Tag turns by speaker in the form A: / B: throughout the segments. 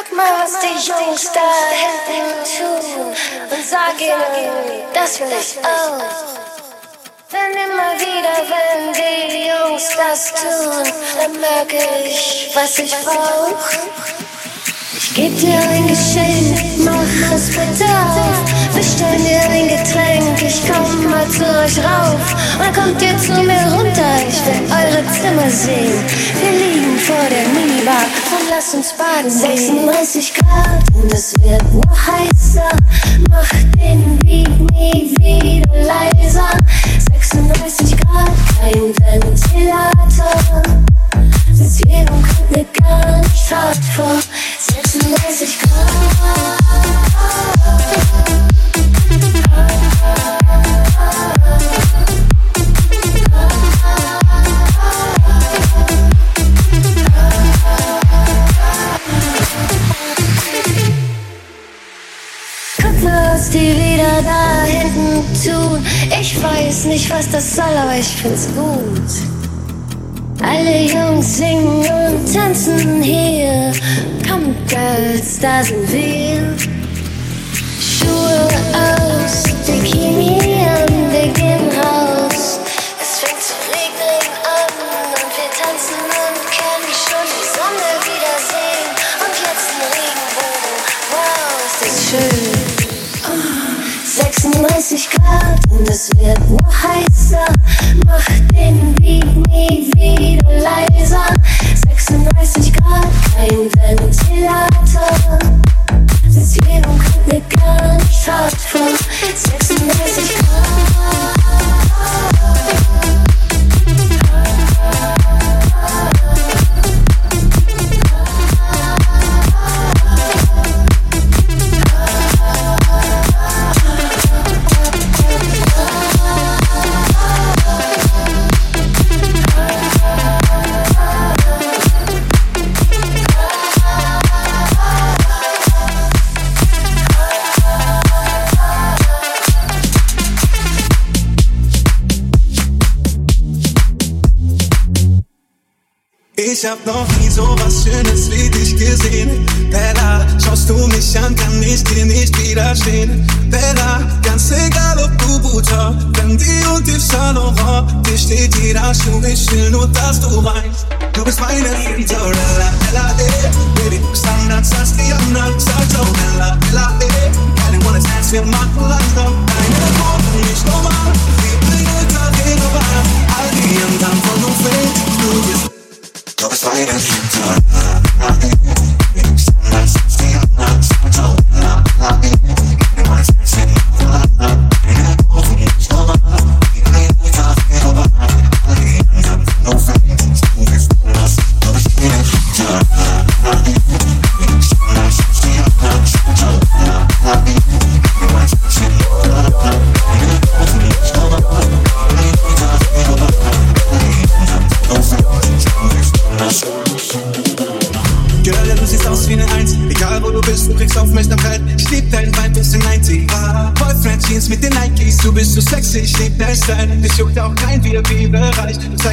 A: Guck mal, was die Jungs da tun und sag ihnen, das will ich auch. Wenn immer wieder, wenn die Jungs das tun, dann merke ich, was ich brauch. Gib dir ein Geschenk, mach es bitte auf. Bestell dir ein Getränk, ich komm mal zu euch rauf. Und kommt ihr zu mir runter, ich will eure Zimmer sehen. Wir liegen vor der Minibar und lass uns baden 36 Grad und es wird nur heißer. Mach den Beat nie wieder leiser. 36 Grad, kein Ventilator. Sitz und kommt mir gar nicht hart vor. 36 Grad. Was die wieder da hinten tun. Ich weiß nicht, was das soll, aber ich find's gut. Alle Jungs singen und tanzen hier. Komm, Girls, da sind wir. Schuhe aus, Bikini an, wir gehen raus. 36 Grad und es wird noch heißer. Mach den Beat nie wieder leiser. 36 Grad, kein Ventilator. Sitz hier und kommt mir gar nicht hart vor. 36 Grad.
B: Ich hab noch nie so was Schönes wie dich gesehen. Bella, schaust du mich an, kann ich dir nicht widerstehen. Bella, ganz egal ob du Butter, Fendi und Yves Saint dir steht jeder Schuh, ich will nur, dass du weißt. Du bist meine Cinderella, Bella, eh. Baby, anders als die anderen, sag so, Bella, Bella, eh. Keine One Dance, wir machen langsam. Deine Worte nicht normal, wie ein Italiener war. All die anderen von uns fehlt, du bist Du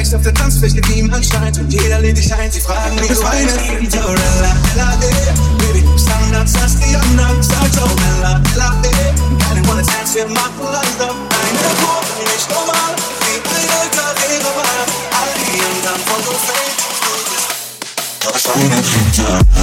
B: Zeigst auf der Tanzfläche, wie man scheint. Und jeder lädt dich ein. Sie fragen, wie du meine Cinderella, Ella, eh. Baby, du bist anders die anderen. Sag so, Ella, Ella, eh. Keine One Dance, wir machen langsam. Deine Kurven nicht normal. Wie ein alter Lehrer war. All die anderen von so fake. Du bist Du bist meine Cinderella,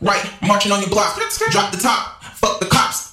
C: Right,
D: marching on your block. Drop the top, fuck the cops.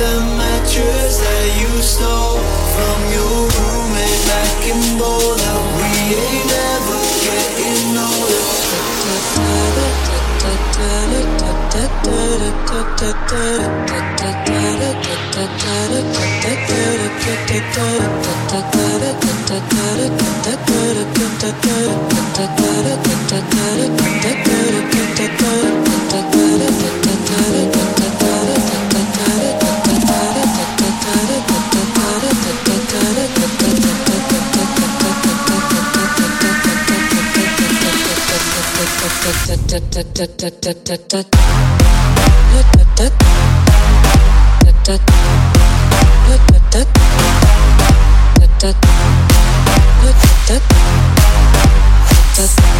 D: the mattress that you stole from your roommate back in Boulder. We ain't ever getting older.
E: Just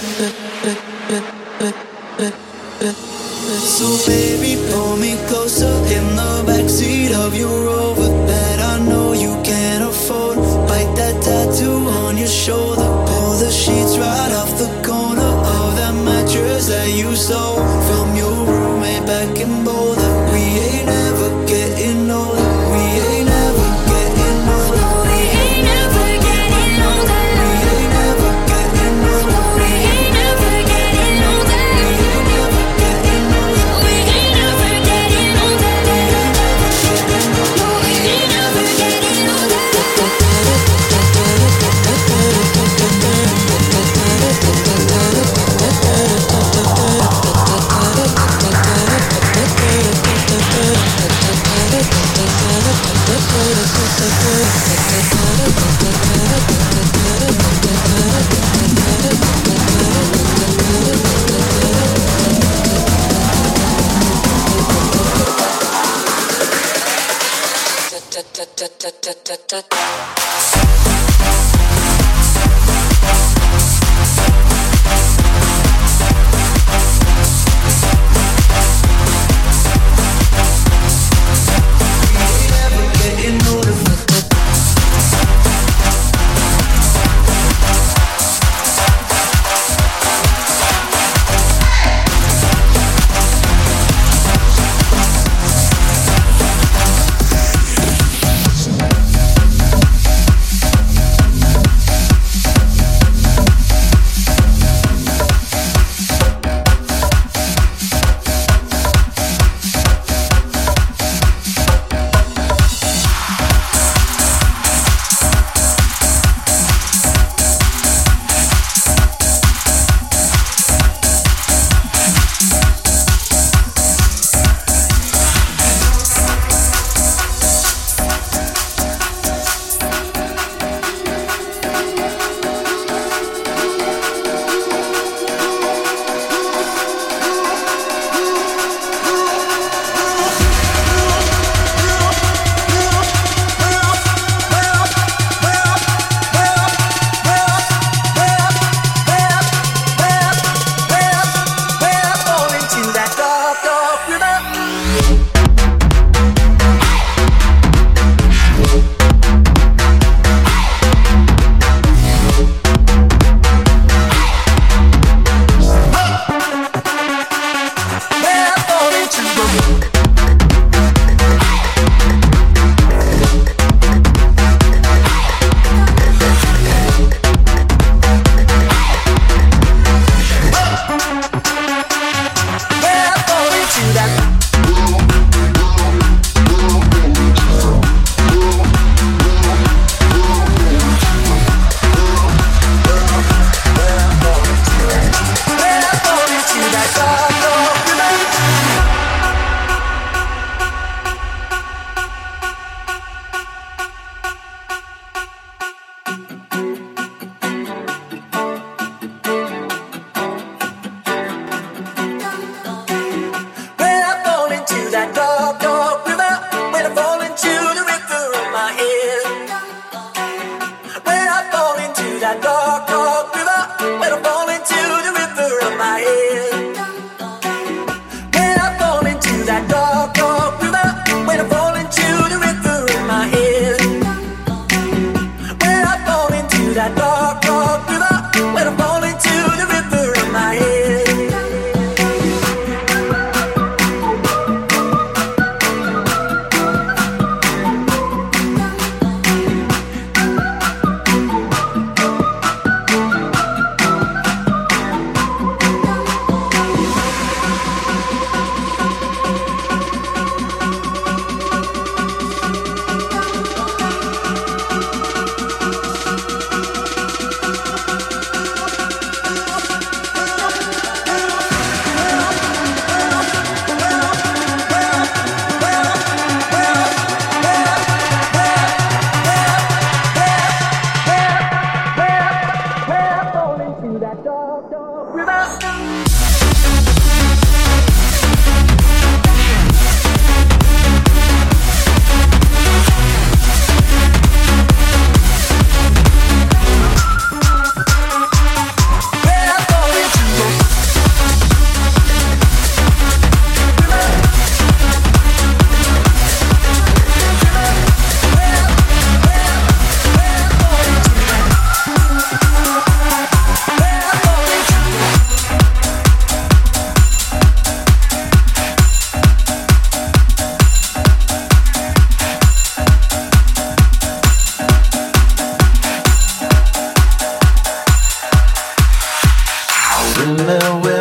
F: in the wind.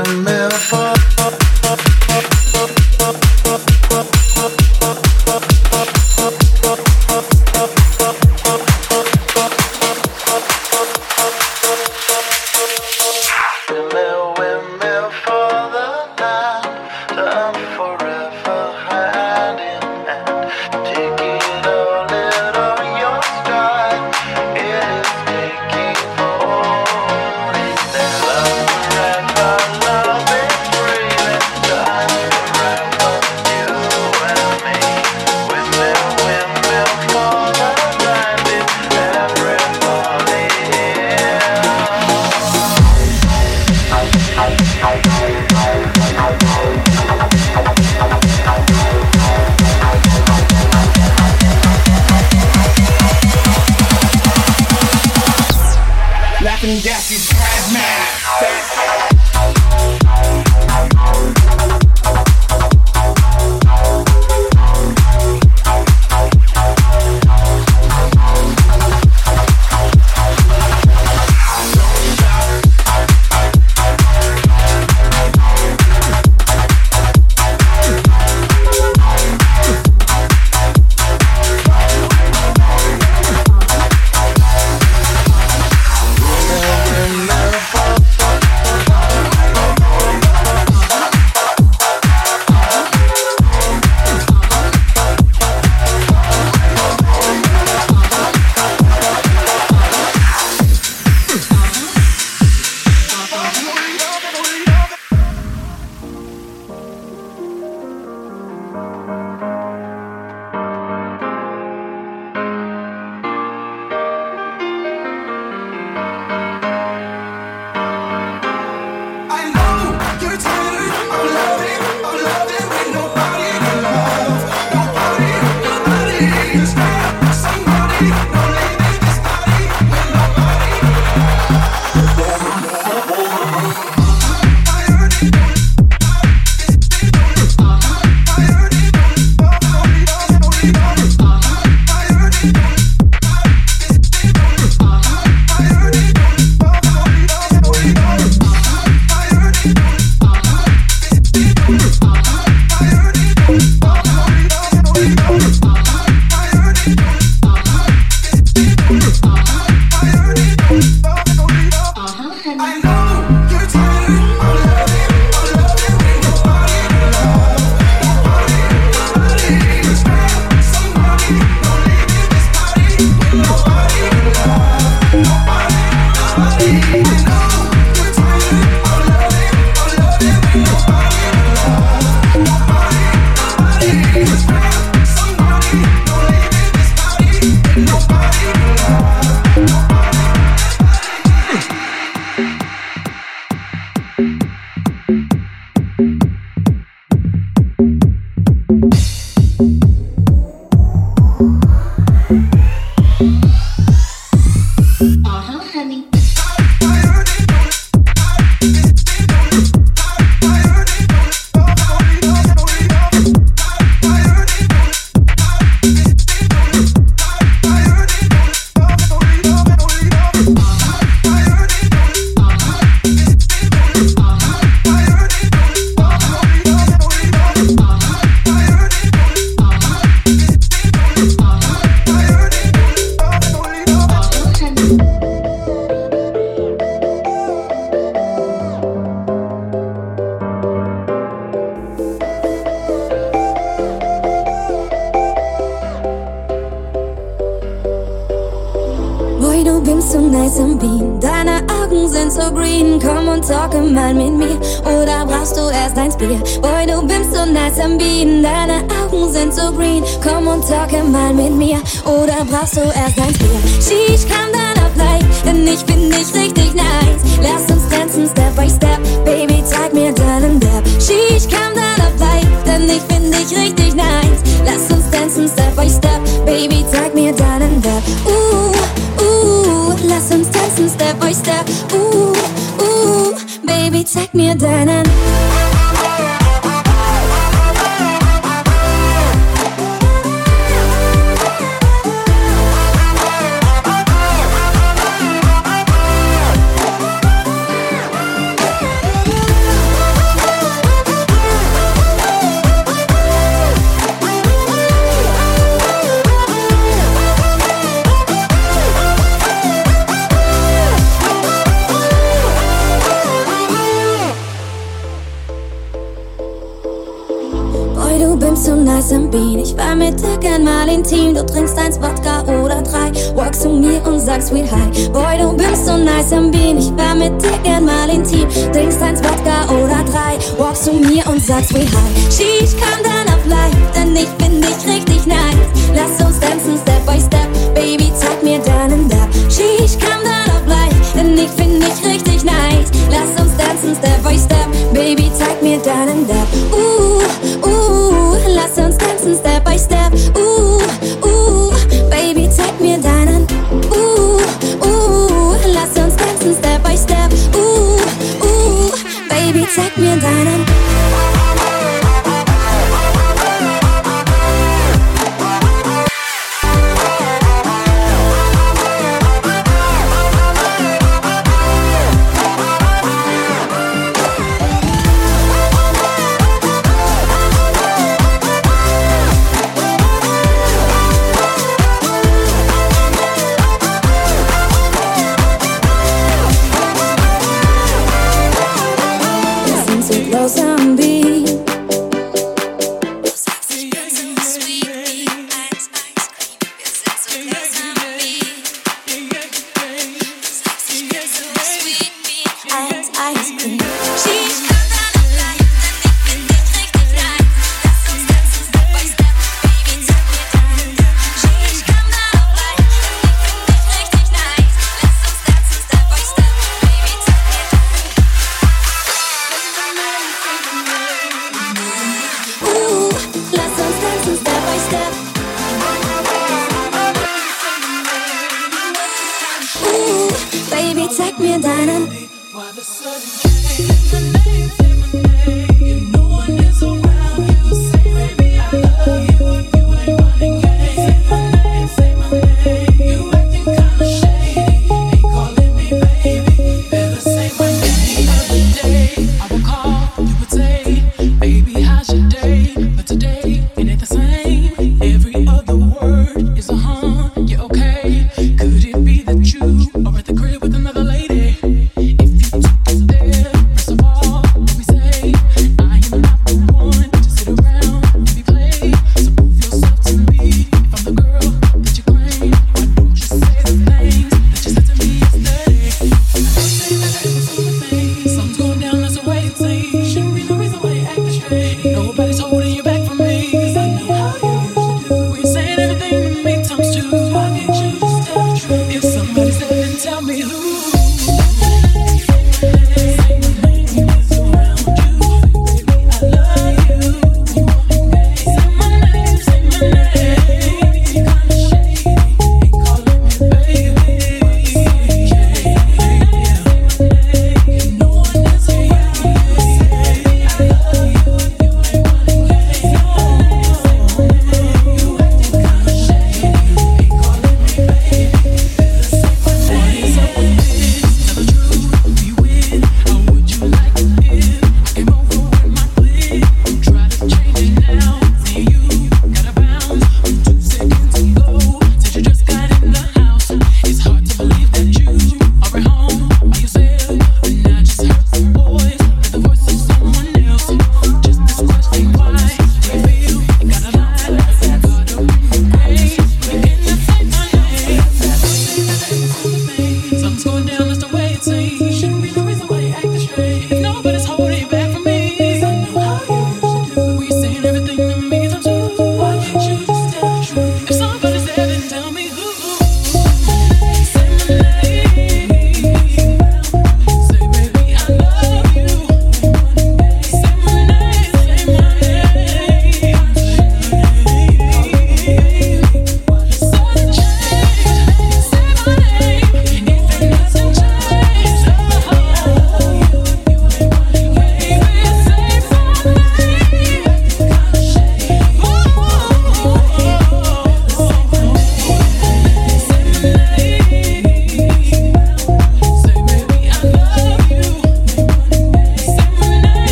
F: Am Bean, ich war mit dir gern mal intim. Du trinkst eins Wodka oder drei. Walkst zu mir und sagst sweet hi. Boy, du bist so nice am Bean, ich war mit dir gern mal intim. Trinkst eins Wodka oder drei. Walkst zu mir und sagst sweet hi. Sheesh, komm dann auf live, denn ich bin dich richtig nice. Lass uns tanzen, Step by Step. Baby, zeig mir deinen Dab. Sheesh, komm dann auf live, denn ich bin dich richtig nice. Lass uns tanzen, Step by Step. Baby, zeig mir deinen Dab. Uh, uh, lass uns Baby, zeig mir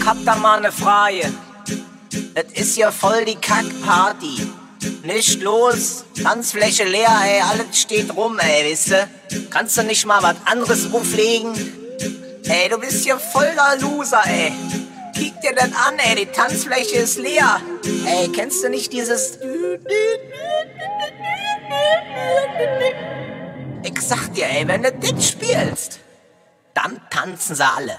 G: ich
H: hab da mal ne Frage. Es ist ja voll die Kackparty. Nicht los, Tanzfläche leer, ey, alles steht rum, ey, wisse. Kannst du nicht mal was anderes auflegen? Ey, du bist ja voller Loser, ey. Kick dir das an, ey, die Tanzfläche ist leer. Ey, kennst du nicht dieses... Ich sag dir, ey, wenn du das spielst, dann tanzen sie alle.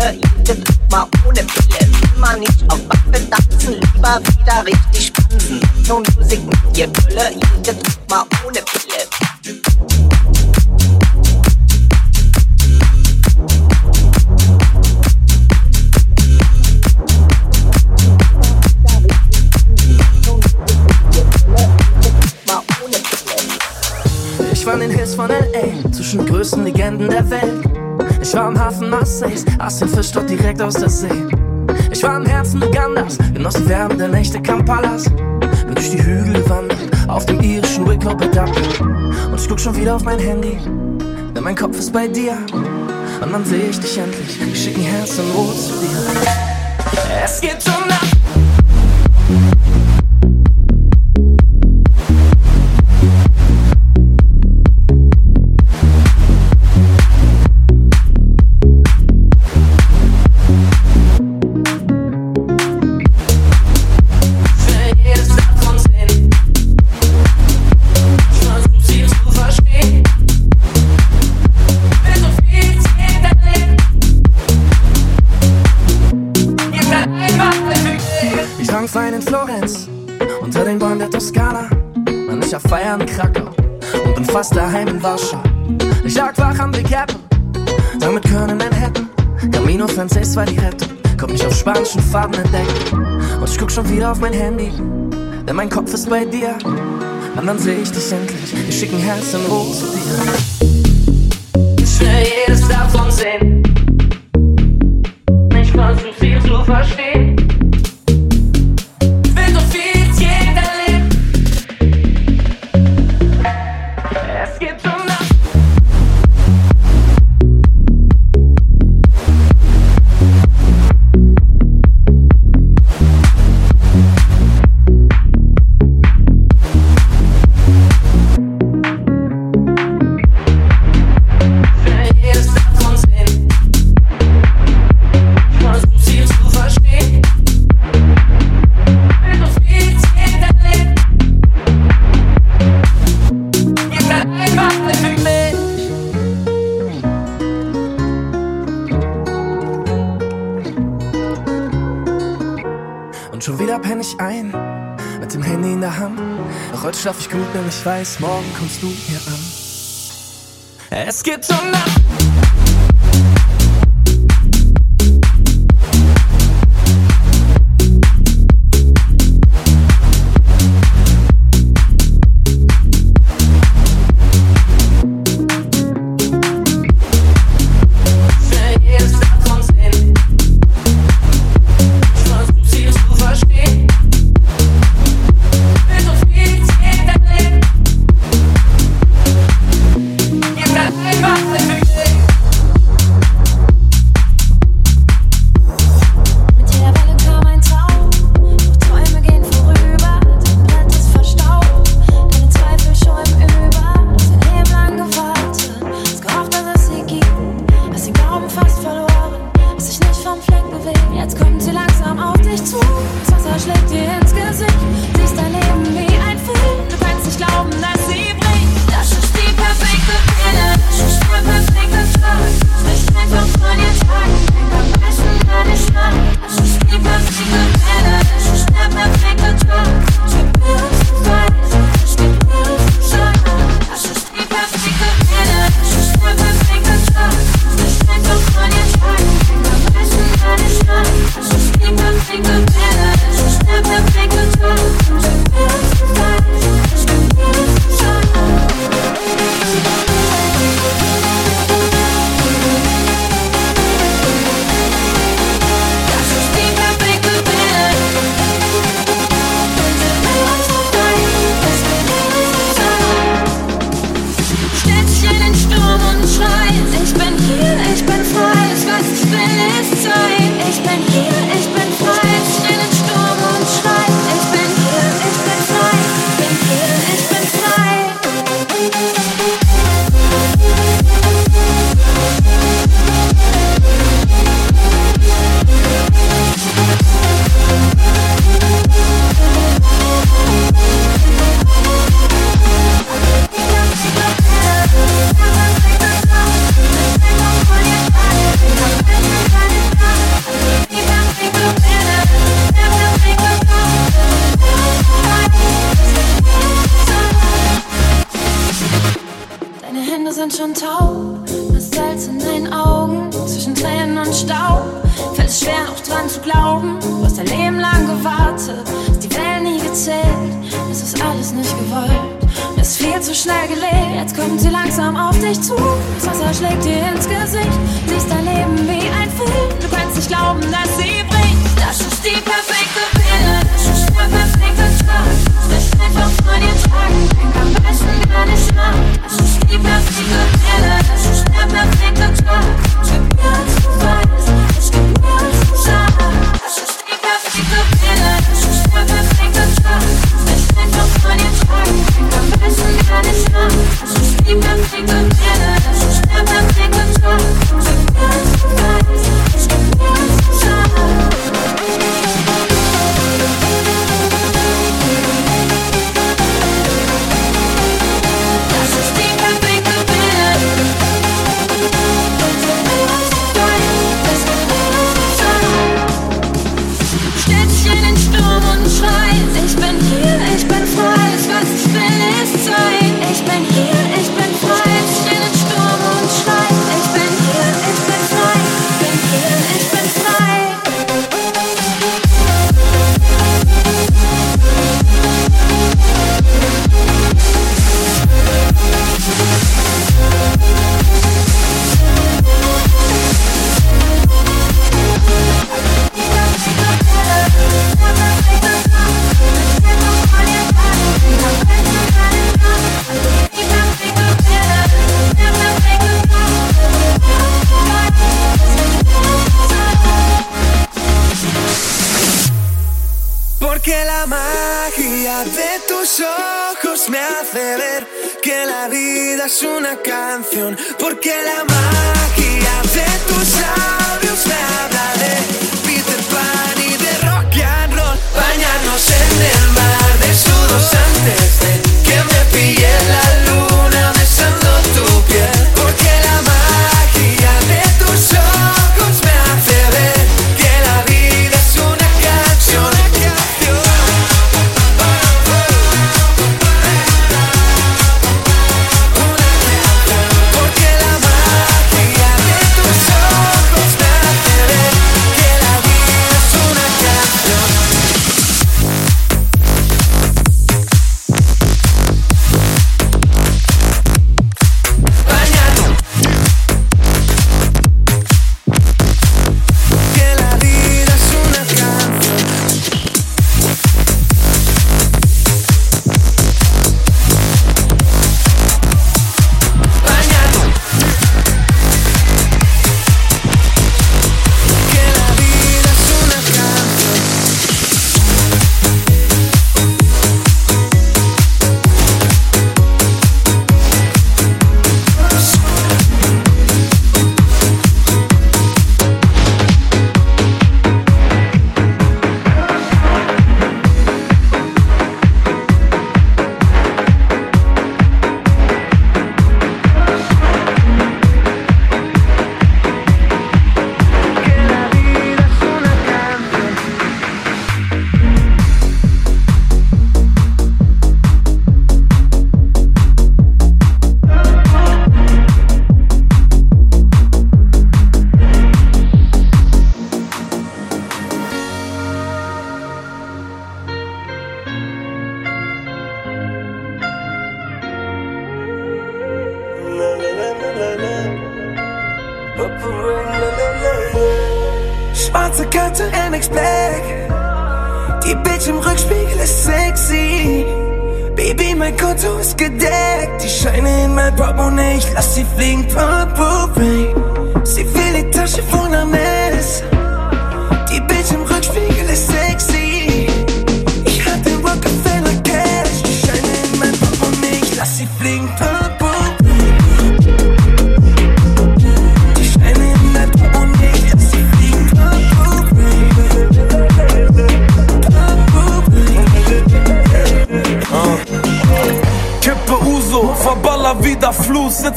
H: Mit dir Gülle, jede Druck mal ohne Pille. Immer nicht auf Waffe tanzen, lieber wieder richtig tanzen. Schon Musik mit dir Gülle, jede Druck mal ohne Pille. Pille.
I: Ich war in den Hills von L.A., zwischen größten Legenden der Welt. Ich war im Hafen Marseilles, aß den dort direkt aus der See. Ich war im Herzen Ugandas, genoss die Wärme der Nächte Kampalas. Bin durch die Hügel gewandert, auf dem irischen bedacht. Und ich guck schon wieder auf mein Handy, denn mein Kopf ist bei dir. Und dann seh ich dich endlich, ich schick ein Herz in Rot zu dir. Es geht um Nacht. Daheim in Warschau. Ich lag wach am Big Apple, dann mit Köln in Manhattan. Camino Frances war die Rettung, konnt mich auf spanischen Farben entdecken. Und ich guck schon wieder auf mein Handy, denn mein Kopf ist bei dir. Und dann seh ich dich endlich, ich schick ein Herz in Rot zu dir. Ich will jedes davon sehen. Ich ein, mit dem Handy in der Hand. Doch heute schlaf ich gut, denn ich weiß, morgen kommst du hier an. Es geht um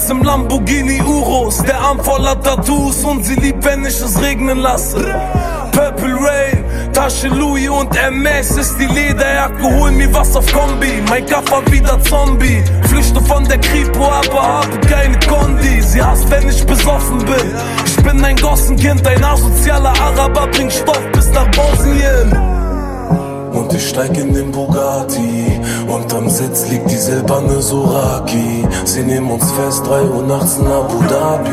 J: Sitz im Lamborghini Urus, der Arm voller Tattoos und sie liebt, wenn ich es regnen lasse. Purple Rain, Tasche Louis und MS ist die Lederjacke, hol mir was auf Kombi. Mein Kaffer wieder Zombie. Flüchte von der Kripo, aber habe keine Kondi. Sie hasst, wenn ich besoffen bin. Ich bin ein Gossenkind, ein asozialer Araber, bring Stoff bis nach Bosnien.
K: Und ich steig in den Bugatti Unterm Sitz liegt die silberne Soraki. Sie nehmen uns fest, 3 Uhr nachts in Abu Dhabi.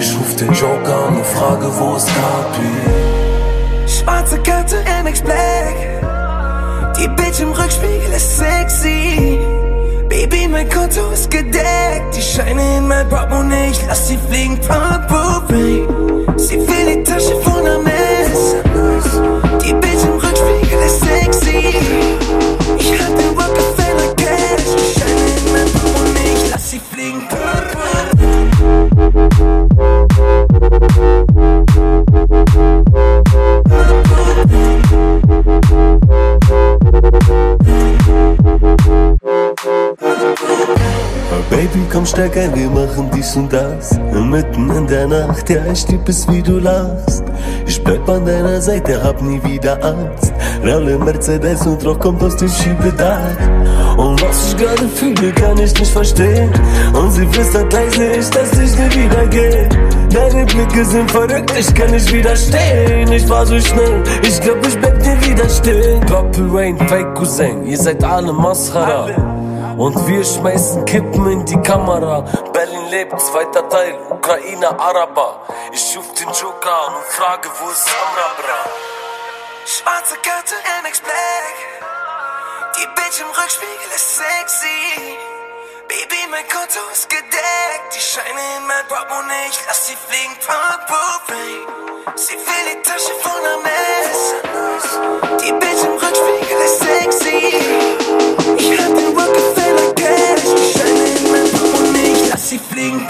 K: Ich ruf den Joker an und frage, wo ist Kapi?
L: Schwarze Karte, MX Black Die Bitch im Rückspiegel ist sexy. Baby, mein Konto ist gedeckt. Die Scheine in mein Portemonnaie, ich lass sie fliegen. Purple Rain Sie will die Tasche von Hermes Die Bitch im Rückspiegel ist sexy. Ich hab den Portemonnaie, ich
K: Baby, komm ein, wir machen dies und das. Mitten in der Nacht, ja, ich lieb es, wie du lachst. Ich bleib an deiner Seite, hab nie wieder Angst. Rolle Mercedes und Rock kommt aus dem Schiebedach Und was ich gerade fühle, kann ich nicht verstehen. Und sie flüstert leise, ich lass dich nie wieder gehen. Deine Blicke sind verrückt, ich kann nicht widerstehen. Ich war so schnell, ich glaub, ich bleib dir widerstehen. Purple Rain, Fake Cousin, ihr seid alle Mascara und wir schmeißen Kippen in die Kamera. Berlin lebt, zweiter Teil, Ukraine, Araber. Ich ruf den Joker und frage, wo ist Samra, bra?
L: Schwarze Karte, MX Black Die Bitch im Rückspiegel ist sexy Baby, mein Konto ist gedeckt Die Scheine in mein Portemonnaie, ich lass sie fliegen Purple Sie will die Tasche von Hermes. Die Bildschirmrutsch wegen der Sexy. Ich hab den Rockefeller Geld. Ich scheine in mein Portemonnaie. Ich lass sie fliegen.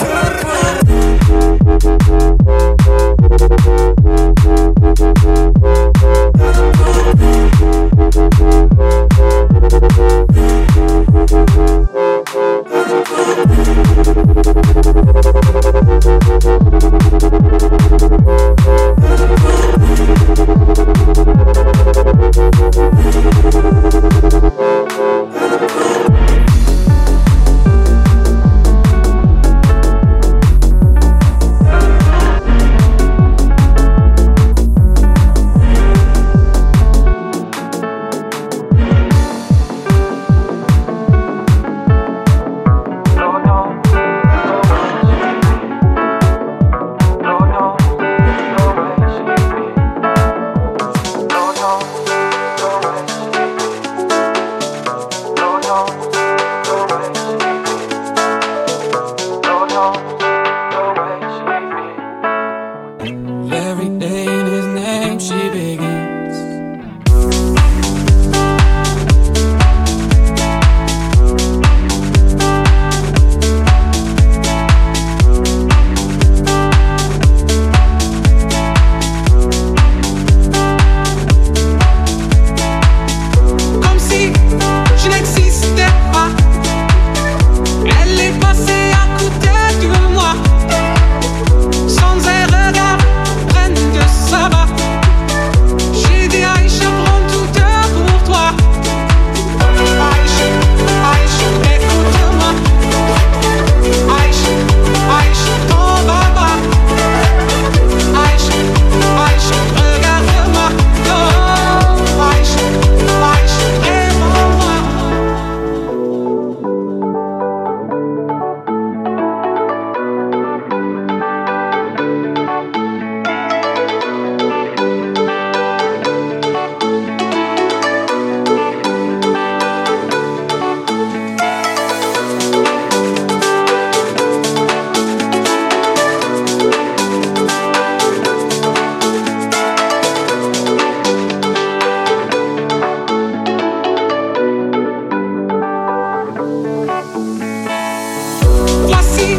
M: Voici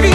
M: les.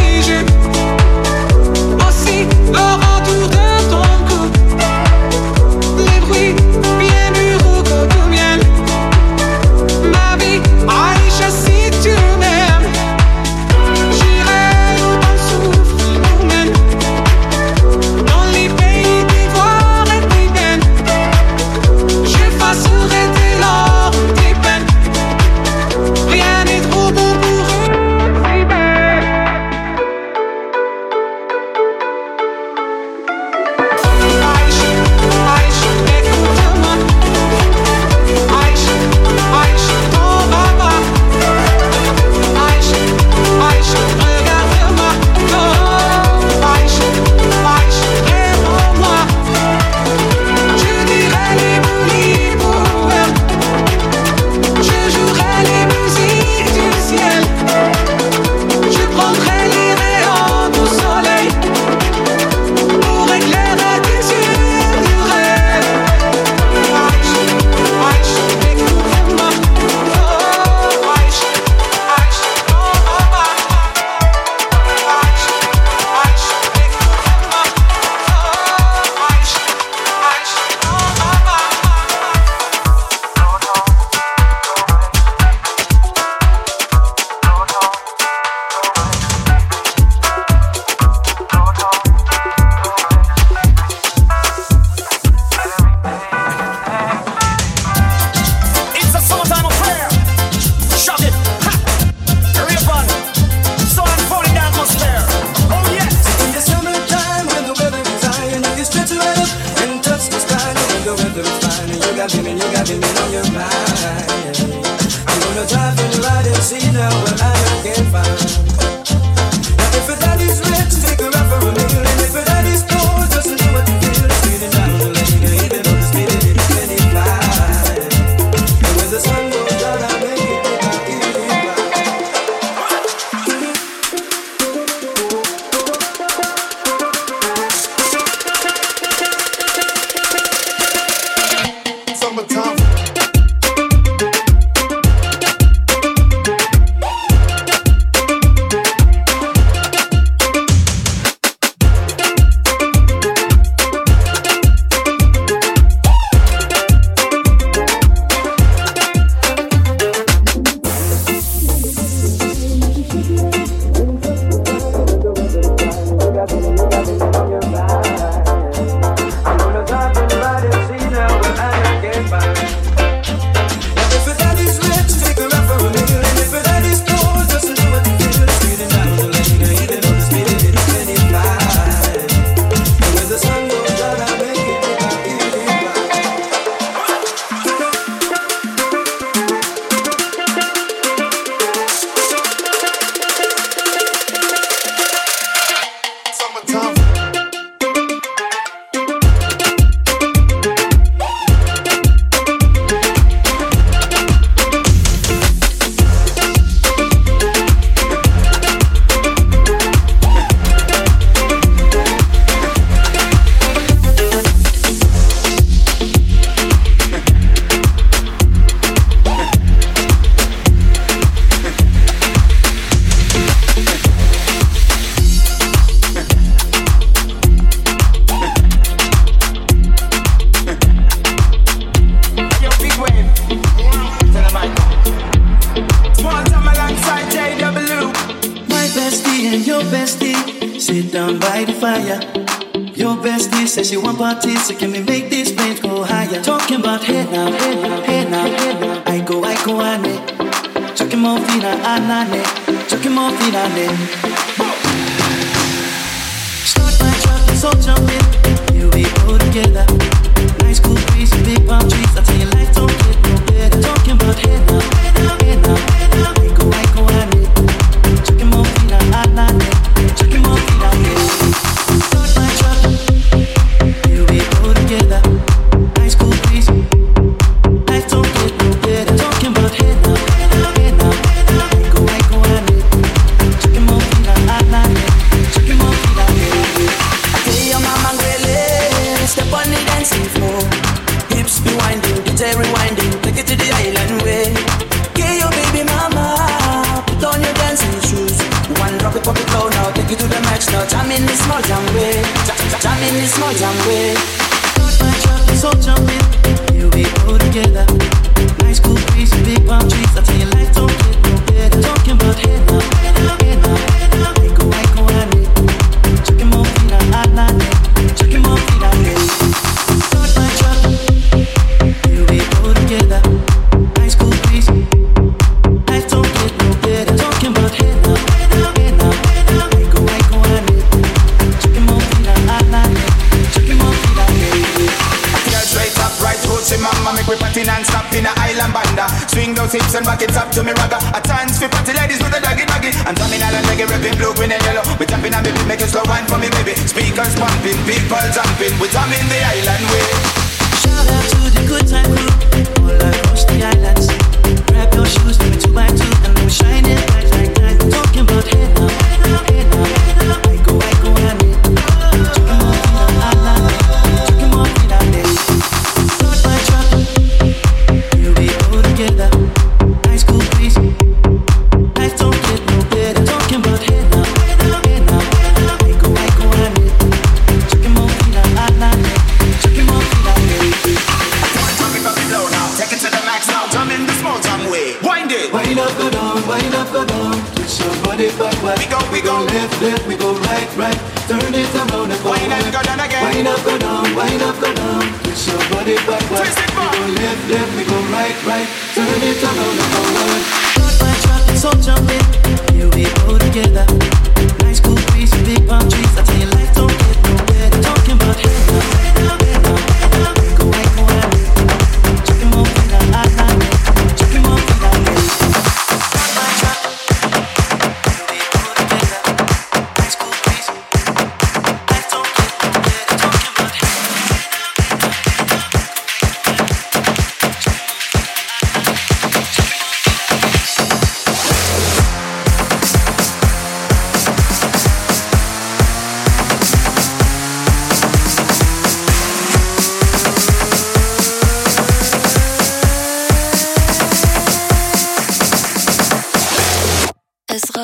M: more time
N: with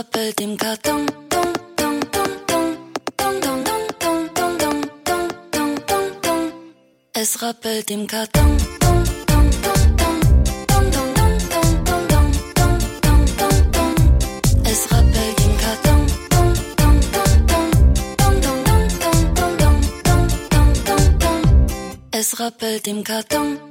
N: rappelt im Karton. Es rappelt im Karton. Es rappelt im Karton. Es rappelt im Karton.